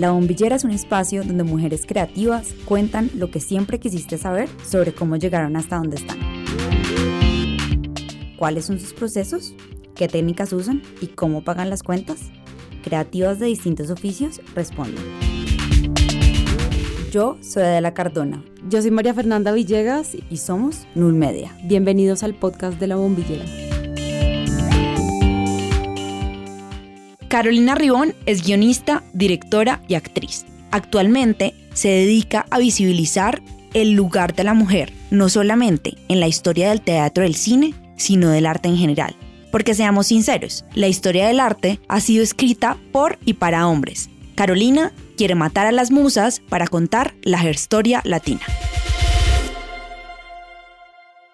La Bombillera es un espacio donde mujeres creativas cuentan lo que siempre quisiste saber sobre cómo llegaron hasta donde están. ¿Cuáles son sus procesos? ¿Qué técnicas usan? ¿Y cómo pagan las cuentas? Creativas de distintos oficios responden. Yo soy Adela Cardona. Yo soy María Fernanda Villegas y somos Null Media. Bienvenidos al podcast de La Bombillera. Carolina Ribón es guionista, directora y actriz. Actualmente se dedica a visibilizar el lugar de la mujer, no solamente en la historia del teatro del cine, sino del arte en general. Porque seamos sinceros, la historia del arte ha sido escrita por y para hombres. Carolina quiere matar a las musas para contar la historia latina.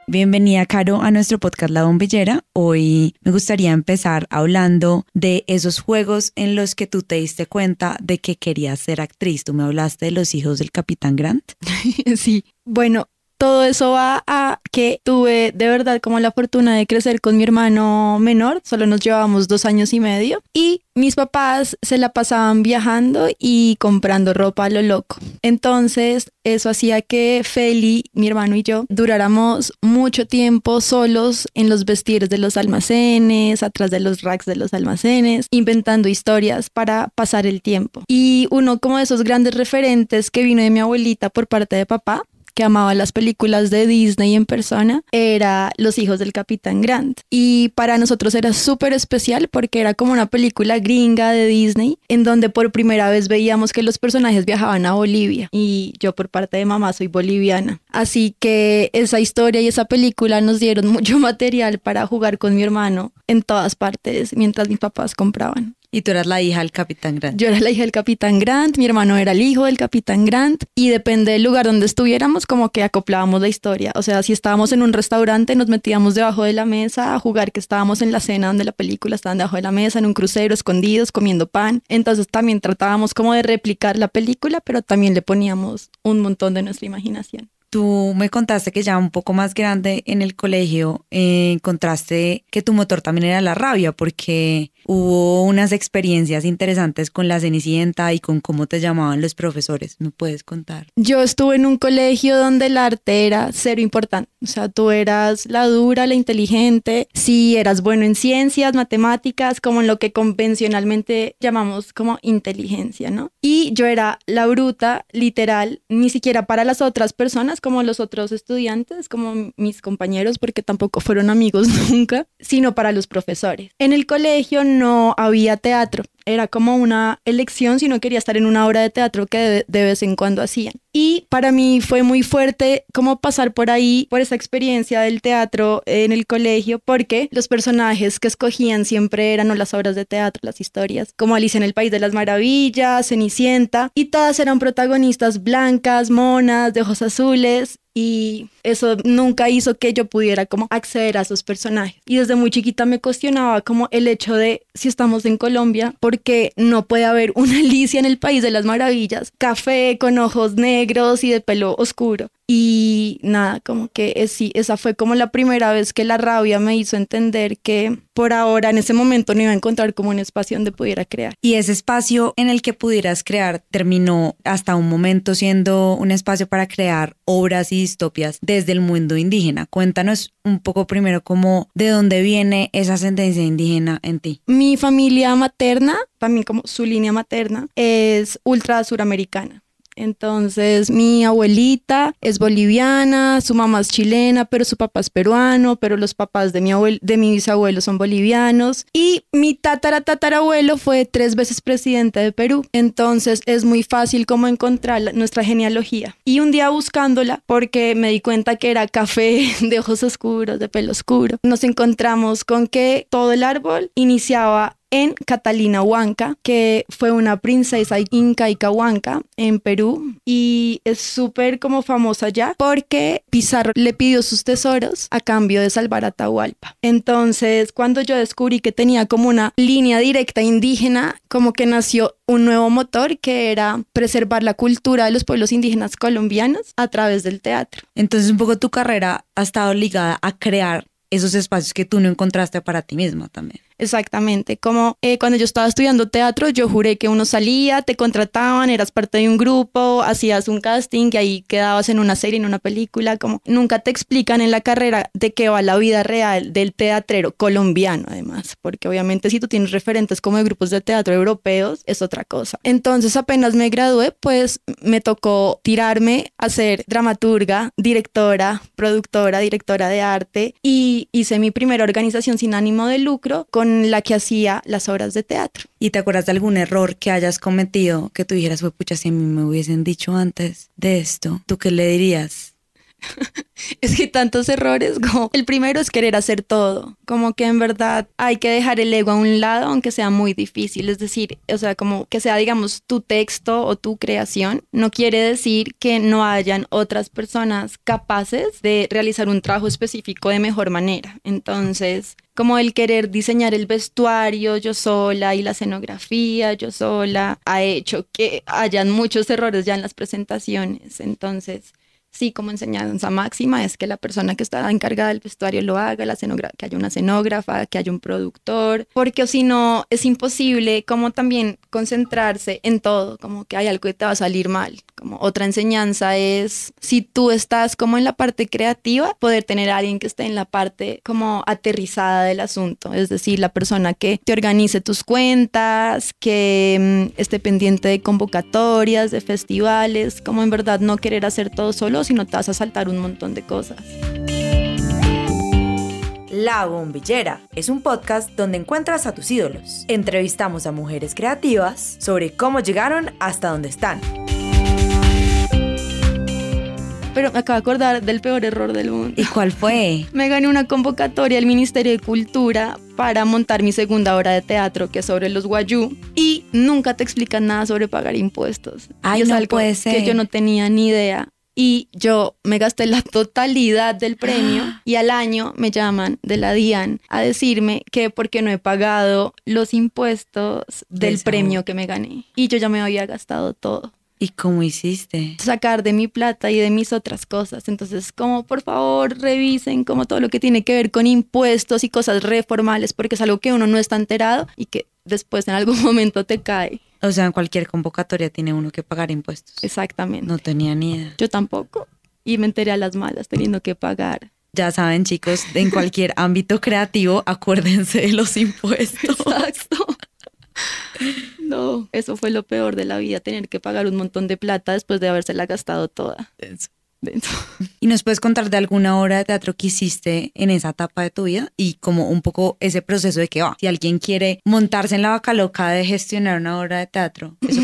Bienvenida, Caro, a nuestro podcast La Bombillera. Hoy me gustaría empezar hablando de esos juegos en los que tú te diste cuenta de que querías ser actriz. Tú me hablaste de los hijos del Capitán Grant. sí. Bueno, todo eso va a que tuve de verdad como la fortuna de crecer con mi hermano menor, solo nos llevábamos dos años y medio, y mis papás se la pasaban viajando y comprando ropa a lo loco. Entonces, eso hacía que Feli, mi hermano y yo, duráramos mucho tiempo solos en los vestidos de los almacenes, atrás de los racks de los almacenes, inventando historias para pasar el tiempo. Y uno como de esos grandes referentes que vino de mi abuelita por parte de papá que amaba las películas de Disney en persona era Los hijos del Capitán Grant. Y para nosotros era súper especial porque era como una película gringa de Disney en donde por primera vez veíamos que los personajes viajaban a Bolivia y yo por parte de mamá soy boliviana. Así que esa historia y esa película nos dieron mucho material para jugar con mi hermano en todas partes mientras mis papás compraban. Y tú eras la hija del capitán Grant. Yo era la hija del capitán Grant, mi hermano era el hijo del capitán Grant y depende del lugar donde estuviéramos como que acoplábamos la historia. O sea, si estábamos en un restaurante nos metíamos debajo de la mesa a jugar que estábamos en la cena donde la película estaban debajo de la mesa, en un crucero, escondidos, comiendo pan. Entonces también tratábamos como de replicar la película, pero también le poníamos un montón de nuestra imaginación. Tú me contaste que ya un poco más grande en el colegio eh, encontraste que tu motor también era la rabia porque hubo unas experiencias interesantes con la Cenicienta y con cómo te llamaban los profesores. ¿Me puedes contar? Yo estuve en un colegio donde el arte era cero importante. O sea, tú eras la dura, la inteligente, si eras bueno en ciencias, matemáticas, como en lo que convencionalmente llamamos como inteligencia, ¿no? Y yo era la bruta, literal, ni siquiera para las otras personas como los otros estudiantes, como mis compañeros, porque tampoco fueron amigos nunca, sino para los profesores. En el colegio no había teatro, era como una elección si no quería estar en una obra de teatro que de, vez en cuando hacían. Y para mí fue muy fuerte como pasar por ahí, por esa experiencia del teatro en el colegio, porque los personajes que escogían siempre eran las obras de teatro, las historias, como Alicia en el País de las Maravillas, Cenicienta, y todas eran protagonistas blancas, monas, de ojos azules, y eso nunca hizo que yo pudiera como acceder a esos personajes. Y desde muy chiquita me cuestionaba como el hecho de si estamos en Colombia, porque no puede haber una Alicia en el País de las Maravillas, café con ojos negros y de pelo oscuro. Y nada, como que es, sí, esa fue como la primera vez que la rabia me hizo entender que por ahora en ese momento no iba a encontrar como un espacio donde pudiera crear. Y ese espacio en el que pudieras crear terminó hasta un momento siendo un espacio para crear obras y distopias desde el mundo indígena. Cuéntanos un poco primero cómo de dónde viene esa ascendencia indígena en ti. Mi familia materna, también como su línea materna, es ultra suramericana. Entonces, mi abuelita es boliviana, su mamá es chilena, pero su papá es peruano, pero los papás de mi, abuel de mi bisabuelo son bolivianos. Y mi tatara tatarabuelo fue tres veces presidente de Perú. Entonces, es muy fácil como encontrar nuestra genealogía. Y un día buscándola, porque me di cuenta que era café de ojos oscuros, de pelo oscuro, nos encontramos con que todo el árbol iniciaba en Catalina Huanca, que fue una princesa inca y Huanca en Perú y es súper como famosa ya porque Pizarro le pidió sus tesoros a cambio de salvar a Tahualpa. Entonces, cuando yo descubrí que tenía como una línea directa indígena, como que nació un nuevo motor que era preservar la cultura de los pueblos indígenas colombianos a través del teatro. Entonces, un poco tu carrera ha estado ligada a crear esos espacios que tú no encontraste para ti misma también. Exactamente, como eh, cuando yo estaba estudiando teatro, yo juré que uno salía, te contrataban, eras parte de un grupo, hacías un casting y ahí quedabas en una serie, en una película, como nunca te explican en la carrera de qué va la vida real del teatrero colombiano, además, porque obviamente si tú tienes referentes como de grupos de teatro europeos, es otra cosa. Entonces apenas me gradué, pues me tocó tirarme a ser dramaturga, directora, productora, directora de arte y hice mi primera organización sin ánimo de lucro con la que hacía las obras de teatro. ¿Y te acuerdas de algún error que hayas cometido que tú dijeras, fue pucha, si me hubiesen dicho antes de esto, ¿tú qué le dirías? es que tantos errores como el primero es querer hacer todo, como que en verdad hay que dejar el ego a un lado aunque sea muy difícil, es decir, o sea, como que sea digamos tu texto o tu creación, no quiere decir que no hayan otras personas capaces de realizar un trabajo específico de mejor manera. Entonces, como el querer diseñar el vestuario yo sola y la escenografía yo sola ha hecho que hayan muchos errores ya en las presentaciones. Entonces, sí como enseñanza máxima es que la persona que está encargada del vestuario lo haga, la que haya una escenógrafa, que haya un productor, porque si no es imposible como también concentrarse en todo, como que hay algo que te va a salir mal. Como otra enseñanza es si tú estás como en la parte creativa, poder tener a alguien que esté en la parte como aterrizada del asunto, es decir, la persona que te organice tus cuentas, que mm, esté pendiente de convocatorias, de festivales, como en verdad no querer hacer todo solo, si no te vas a saltar un montón de cosas. La Bombillera es un podcast donde encuentras a tus ídolos. Entrevistamos a mujeres creativas sobre cómo llegaron hasta donde están. Pero me acabo de acordar del peor error del mundo. ¿Y cuál fue? me gané una convocatoria al Ministerio de Cultura para montar mi segunda obra de teatro, que es sobre los guayú, y nunca te explican nada sobre pagar impuestos. Ay, no puede ser. Que yo no tenía ni idea y yo me gasté la totalidad del premio y al año me llaman de la DIAN a decirme que porque no he pagado los impuestos del premio que me gané y yo ya me había gastado todo. ¿Y cómo hiciste? Sacar de mi plata y de mis otras cosas. Entonces, como por favor revisen como todo lo que tiene que ver con impuestos y cosas reformales, porque es algo que uno no está enterado y que después en algún momento te cae. O sea, en cualquier convocatoria tiene uno que pagar impuestos. Exactamente. No tenía ni idea. Yo tampoco. Y me enteré a las malas teniendo que pagar. Ya saben, chicos, en cualquier ámbito creativo, acuérdense de los impuestos. Exacto. No, eso fue lo peor de la vida, tener que pagar un montón de plata después de habérsela gastado toda. ¿Y nos puedes contar de alguna obra de teatro que hiciste en esa etapa de tu vida y como un poco ese proceso de que va? Si alguien quiere montarse en la vaca loca de gestionar una obra de teatro, ¿eso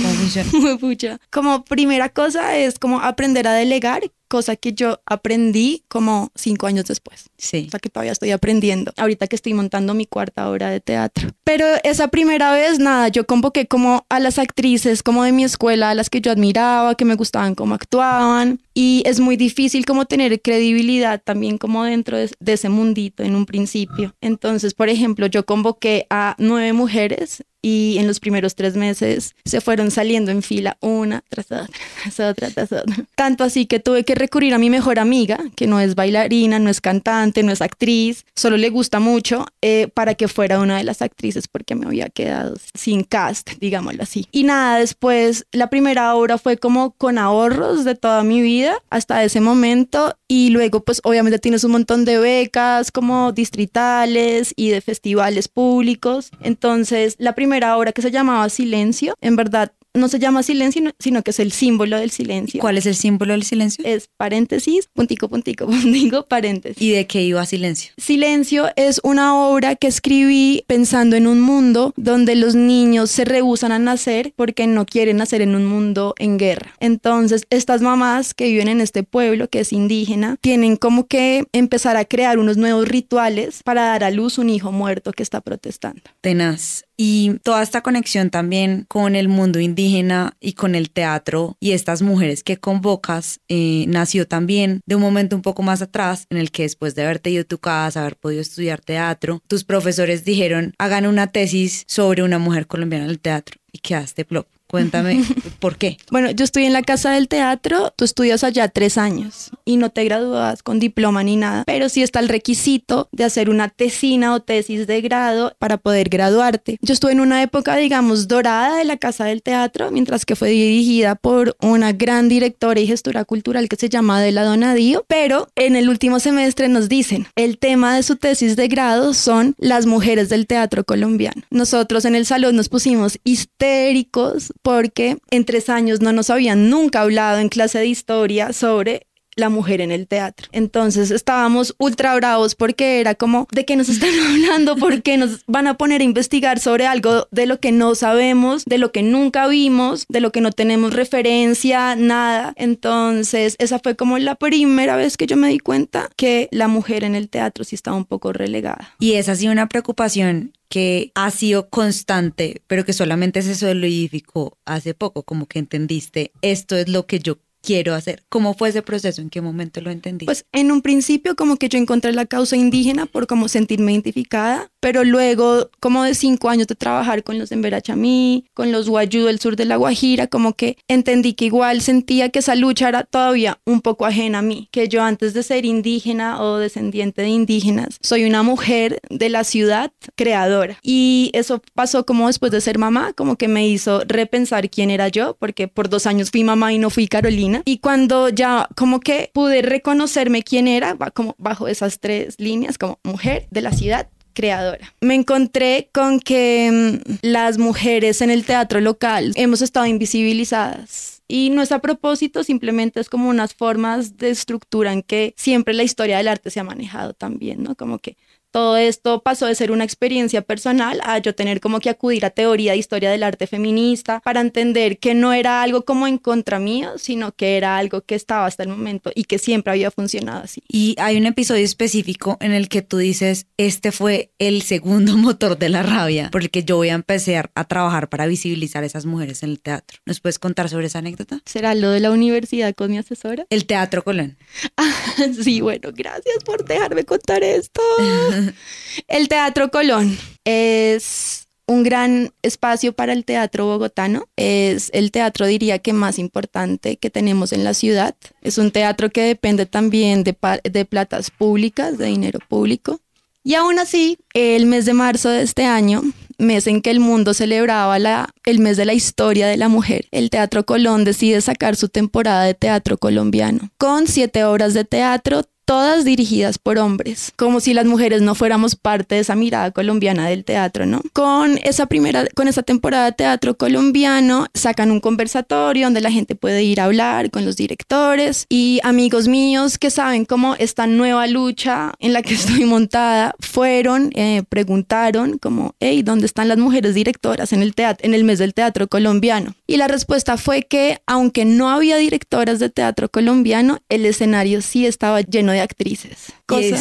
cómo funciona? como primera cosa es como aprender a delegar cosa que yo aprendí como cinco años después. Sí. O sea que todavía estoy aprendiendo. Ahorita que estoy montando mi cuarta obra de teatro. Pero esa primera vez, nada, yo convoqué como a las actrices como de mi escuela, a las que yo admiraba, que me gustaban cómo actuaban. Y es muy difícil como tener credibilidad también como dentro de, de ese mundito en un principio. Entonces, por ejemplo, yo convoqué a nueve mujeres y en los primeros tres meses se fueron saliendo en fila una tras otra, tras otra, tras otra. Tanto así que tuve que recurrir a mi mejor amiga, que no es bailarina, no es cantante, no es actriz, solo le gusta mucho, eh, para que fuera una de las actrices porque me había quedado sin cast, digámoslo así. Y nada, después la primera obra fue como con ahorros de toda mi vida hasta ese momento y luego pues obviamente tienes un montón de becas como distritales y de festivales públicos. Entonces la primera primera obra que se llamaba Silencio. En verdad, no se llama silencio, sino que es el símbolo del silencio. ¿Cuál es el símbolo del silencio? Es paréntesis, puntico, puntico, puntico, paréntesis. ¿Y de qué iba silencio? Silencio es una obra que escribí pensando en un mundo donde los niños se rehusan a nacer porque no quieren nacer en un mundo en guerra. Entonces, estas mamás que viven en este pueblo, que es indígena, tienen como que empezar a crear unos nuevos rituales para dar a luz un hijo muerto que está protestando. Tenaz. Y toda esta conexión también con el mundo indígena y con el teatro y estas mujeres que convocas eh, nació también de un momento un poco más atrás en el que después de haberte ido a tu casa, haber podido estudiar teatro, tus profesores dijeron hagan una tesis sobre una mujer colombiana en el teatro y quedaste plop. Cuéntame, ¿por qué? Bueno, yo estoy en la Casa del Teatro, tú estudias allá tres años y no te gradúas con diploma ni nada, pero sí está el requisito de hacer una tesina o tesis de grado para poder graduarte. Yo estuve en una época, digamos, dorada de la Casa del Teatro, mientras que fue dirigida por una gran directora y gestora cultural que se llama Adela Donadío, pero en el último semestre nos dicen, el tema de su tesis de grado son las mujeres del teatro colombiano. Nosotros en el salón nos pusimos histéricos porque en tres años no nos habían nunca hablado en clase de historia sobre la mujer en el teatro. Entonces estábamos ultra bravos porque era como, ¿de qué nos están hablando? ¿Por qué nos van a poner a investigar sobre algo de lo que no sabemos, de lo que nunca vimos, de lo que no tenemos referencia, nada? Entonces esa fue como la primera vez que yo me di cuenta que la mujer en el teatro sí estaba un poco relegada. Y esa ha sido una preocupación que ha sido constante, pero que solamente se solidificó hace poco, como que entendiste, esto es lo que yo quiero hacer. ¿Cómo fue ese proceso? ¿En qué momento lo entendí? Pues en un principio como que yo encontré la causa indígena por como sentirme identificada, pero luego como de cinco años de trabajar con los Emberachamí, con los Guayú del sur de la Guajira, como que entendí que igual sentía que esa lucha era todavía un poco ajena a mí, que yo antes de ser indígena o descendiente de indígenas, soy una mujer de la ciudad creadora. Y eso pasó como después de ser mamá, como que me hizo repensar quién era yo, porque por dos años fui mamá y no fui Carolina y cuando ya como que pude reconocerme quién era, como bajo esas tres líneas, como mujer de la ciudad, creadora. Me encontré con que mm, las mujeres en el teatro local hemos estado invisibilizadas. Y no es a propósito, simplemente es como unas formas de estructura en que siempre la historia del arte se ha manejado también, ¿no? Como que todo esto pasó de ser una experiencia personal a yo tener como que acudir a teoría de historia del arte feminista para entender que no era algo como en contra mío, sino que era algo que estaba hasta el momento y que siempre había funcionado así. Y hay un episodio específico en el que tú dices, este fue el segundo motor de la rabia, porque yo voy a empezar a trabajar para visibilizar a esas mujeres en el teatro. ¿Nos puedes contar sobre esa anécdota? ¿Será lo de la universidad con mi asesora? El Teatro Colón. sí, bueno, gracias por dejarme contar esto. El Teatro Colón es un gran espacio para el teatro bogotano. Es el teatro, diría que más importante que tenemos en la ciudad. Es un teatro que depende también de, de platas públicas, de dinero público. Y aún así, el mes de marzo de este año, mes en que el mundo celebraba la, el mes de la historia de la mujer, el Teatro Colón decide sacar su temporada de teatro colombiano, con siete obras de teatro, todas dirigidas por hombres, como si las mujeres no fuéramos parte de esa mirada colombiana del teatro, ¿no? Con esa primera, con esa temporada de teatro colombiano, sacan un conversatorio donde la gente puede ir a hablar con los directores y amigos míos que saben cómo esta nueva lucha en la que estoy montada fueron, eh, preguntaron como, hey, ¿dónde están las mujeres directoras en el teatro, en el mes del teatro colombiano? Y la respuesta fue que aunque no había directoras de teatro colombiano, el escenario sí estaba lleno de actrices. Cosa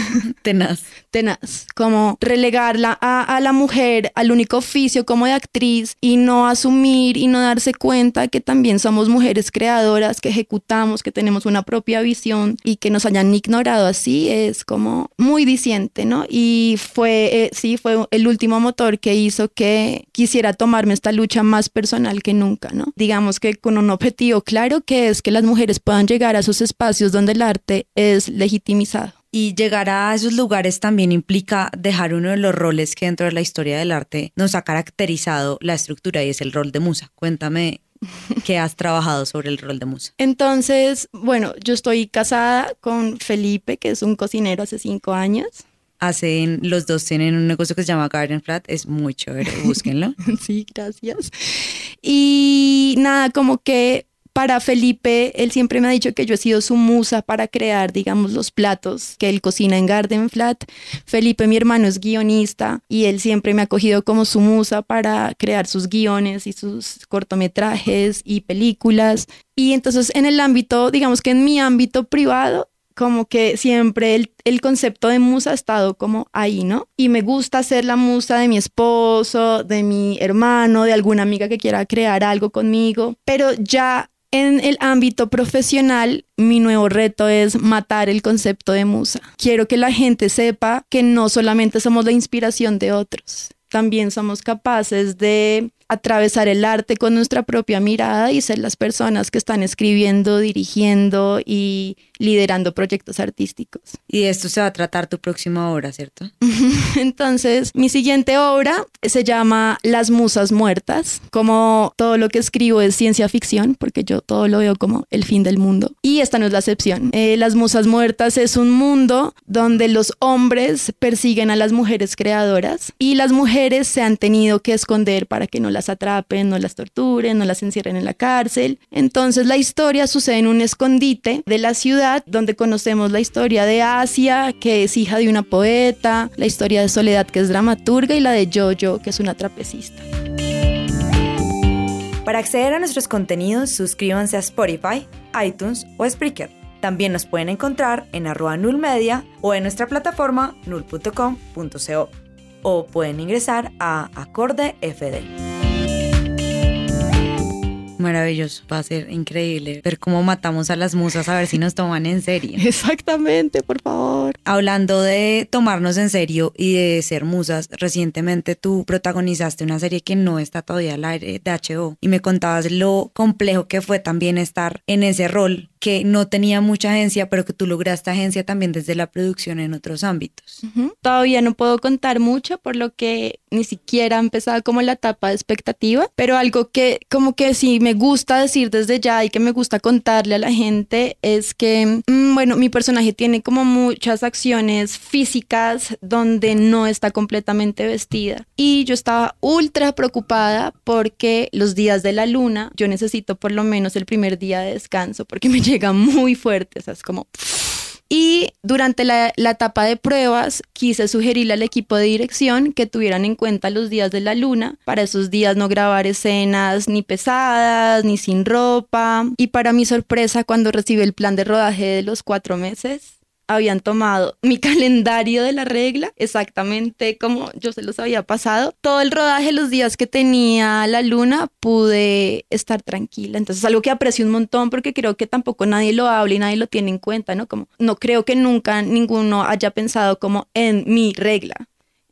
tenaz. Tenaz. Como relegarla a, la mujer al único oficio como de actriz y no asumir y no darse cuenta que también somos mujeres creadoras, que ejecutamos, que tenemos una propia visión y que nos hayan ignorado así es como muy diciente, ¿no? Y fue, eh, sí, fue el último motor que hizo que quisiera tomarme esta lucha más personal que nunca, ¿no? Digamos que con un objetivo claro que es que las mujeres puedan llegar a esos espacios donde el arte es legitimizado. Y llegar a esos lugares también implica dejar uno de los roles que dentro de la historia del arte nos ha caracterizado la estructura y es el rol de musa. Cuéntame qué has trabajado sobre el rol de musa. Entonces, bueno, yo estoy casada con Felipe, que es un cocinero hace cinco años. Hacen, los dos tienen un negocio que se llama Garden Flat, es muy chévere, búsquenlo. sí, gracias. Y nada, como que para Felipe, él siempre me ha dicho que yo he sido su musa para crear, digamos, los platos que él cocina en Garden Flat. Felipe, mi hermano, es guionista y él siempre me ha cogido como su musa para crear sus guiones y sus cortometrajes y películas. Y entonces en el ámbito, digamos que en mi ámbito privado, como que siempre el, el, concepto de musa ha estado como ahí, ¿no? Y me gusta ser la musa de mi esposo, de mi hermano, de alguna amiga que quiera crear algo conmigo, pero ya en el ámbito profesional, mi nuevo reto es matar el concepto de musa. Quiero que la gente sepa que no solamente somos la inspiración de otros, también somos capaces de atravesar el arte con nuestra propia mirada y ser las personas que están escribiendo, dirigiendo y liderando proyectos artísticos. Y de esto se va a tratar tu próxima obra, ¿cierto? Entonces, mi siguiente obra se llama Las Musas Muertas. Como todo lo que escribo es ciencia ficción, porque yo todo lo veo como el fin del mundo. Y esta no es la excepción. Eh, las Musas Muertas es un mundo donde los hombres persiguen a las mujeres creadoras y las mujeres se han tenido que esconder para que no las atrapen, no las torturen, no las encierren en la cárcel. Entonces, la historia sucede en un escondite de la ciudad donde conocemos la historia de Asia, que es hija de una poeta, la historia de Soledad, que es dramaturga, y la de Jojo, que es una trapecista. Para acceder a nuestros contenidos, suscríbanse a Spotify, iTunes o Spreaker. También nos pueden encontrar en arroba nullmedia o en nuestra plataforma null.com.co o pueden ingresar a Acorde FD maravilloso, va a ser increíble ver cómo matamos a las musas a ver si nos toman en serio. Exactamente, por favor. Hablando de tomarnos en serio y de ser musas, recientemente tú protagonizaste una serie que no está todavía al aire de HBO y me contabas lo complejo que fue también estar en ese rol que no tenía mucha agencia, pero que tú lograste agencia también desde la producción en otros ámbitos. Todavía no puedo contar mucho, por lo que ni siquiera ha empezado como la etapa de expectativa, pero algo que como que sí me gusta decir desde ya y que me gusta contarle a la gente es que, mm, bueno, mi personaje tiene como muchas acciones físicas donde no está completamente vestida y yo estaba ultra preocupada porque los días de la luna yo necesito por lo menos el primer día de descanso porque me llega muy fuerte, o sea, es como... Y durante la, la, etapa de pruebas quise sugerirle al equipo de dirección que tuvieran en cuenta los días de la luna, para esos días no grabar escenas ni pesadas, ni sin ropa. Y para mi sorpresa, cuando recibí el plan de rodaje de los cuatro meses, habían tomado mi calendario de la regla, exactamente como yo se los había pasado. Todo el rodaje, los días que tenía la luna, pude estar tranquila. Entonces, algo que aprecio un montón porque creo que tampoco nadie lo habla y nadie lo tiene en cuenta, ¿no? Como no creo que nunca ninguno haya pensado como en mi regla.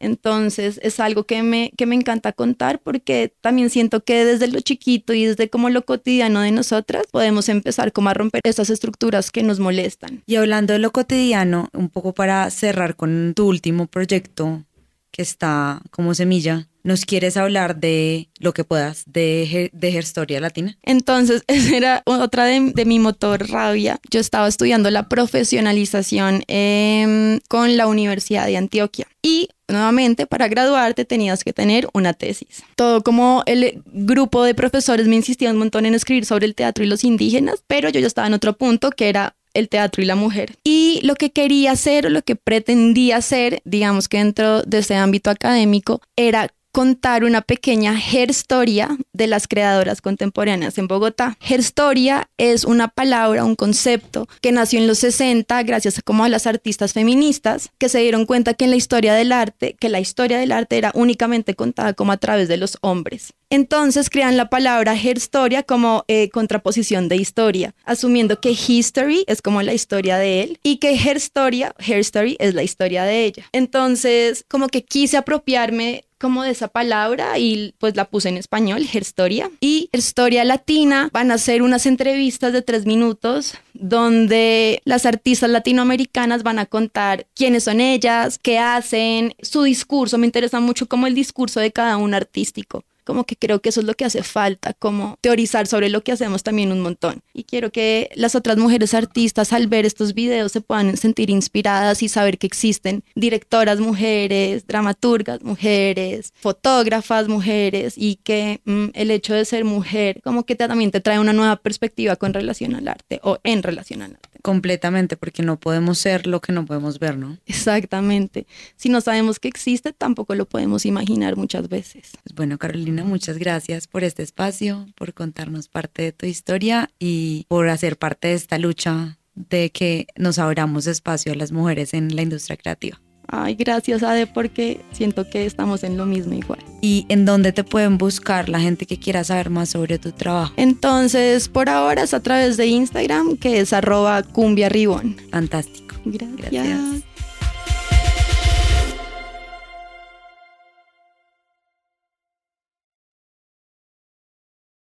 Entonces es algo que me, que me encanta contar porque también siento que desde lo chiquito y desde como lo cotidiano de nosotras podemos empezar como a romper esas estructuras que nos molestan. Y hablando de lo cotidiano, un poco para cerrar con tu último proyecto que está como semilla, ¿Nos quieres hablar de lo que puedas de, de Herstoria Latina? Entonces, esa era otra de, de mi motor rabia. Yo estaba estudiando la profesionalización em, con la Universidad de Antioquia y nuevamente para graduarte tenías que tener una tesis. Todo como el grupo de profesores me insistía un montón en escribir sobre el teatro y los indígenas, pero yo ya estaba en otro punto que era el teatro y la mujer. Y lo que quería hacer o lo que pretendía hacer, digamos que dentro de ese ámbito académico, era contar una pequeña herstoria de las creadoras contemporáneas en Bogotá. Herstoria es una palabra, un concepto que nació en los 60 gracias a como a las artistas feministas que se dieron cuenta que en la historia del arte, que la historia del arte era únicamente contada como a través de los hombres. Entonces crean la palabra herstoria como eh, contraposición de historia, asumiendo que history es como la historia de él y que herstoria, herstory es la historia de ella. Entonces, como que quise apropiarme como de esa palabra y pues la puse en español, Herstoria. Y Herstoria Latina van a ser unas entrevistas de tres minutos donde las artistas latinoamericanas van a contar quiénes son ellas, qué hacen, su discurso. Me interesa mucho como el discurso de cada uno artístico como que creo que eso es lo que hace falta, como teorizar sobre lo que hacemos también un montón. Y quiero que las otras mujeres artistas al ver estos videos se puedan sentir inspiradas y saber que existen directoras mujeres, dramaturgas mujeres, fotógrafas mujeres y que mm, el hecho de ser mujer como que también te trae una nueva perspectiva con relación al arte o en relación al arte. Completamente, porque no podemos ser lo que no podemos ver, ¿no? Exactamente. Si no sabemos que existe, tampoco lo podemos imaginar muchas veces. Pues bueno, Carolina, muchas gracias por este espacio, por contarnos parte de tu historia y por hacer parte de esta lucha de que nos abramos espacio a las mujeres en la industria creativa. Ay, gracias, Ade, porque siento que estamos en lo mismo igual. ¿Y en dónde te pueden buscar la gente que quiera saber más sobre tu trabajo? Entonces, por ahora es a través de Instagram, que es arroba cumbia Fantástico. Gracias.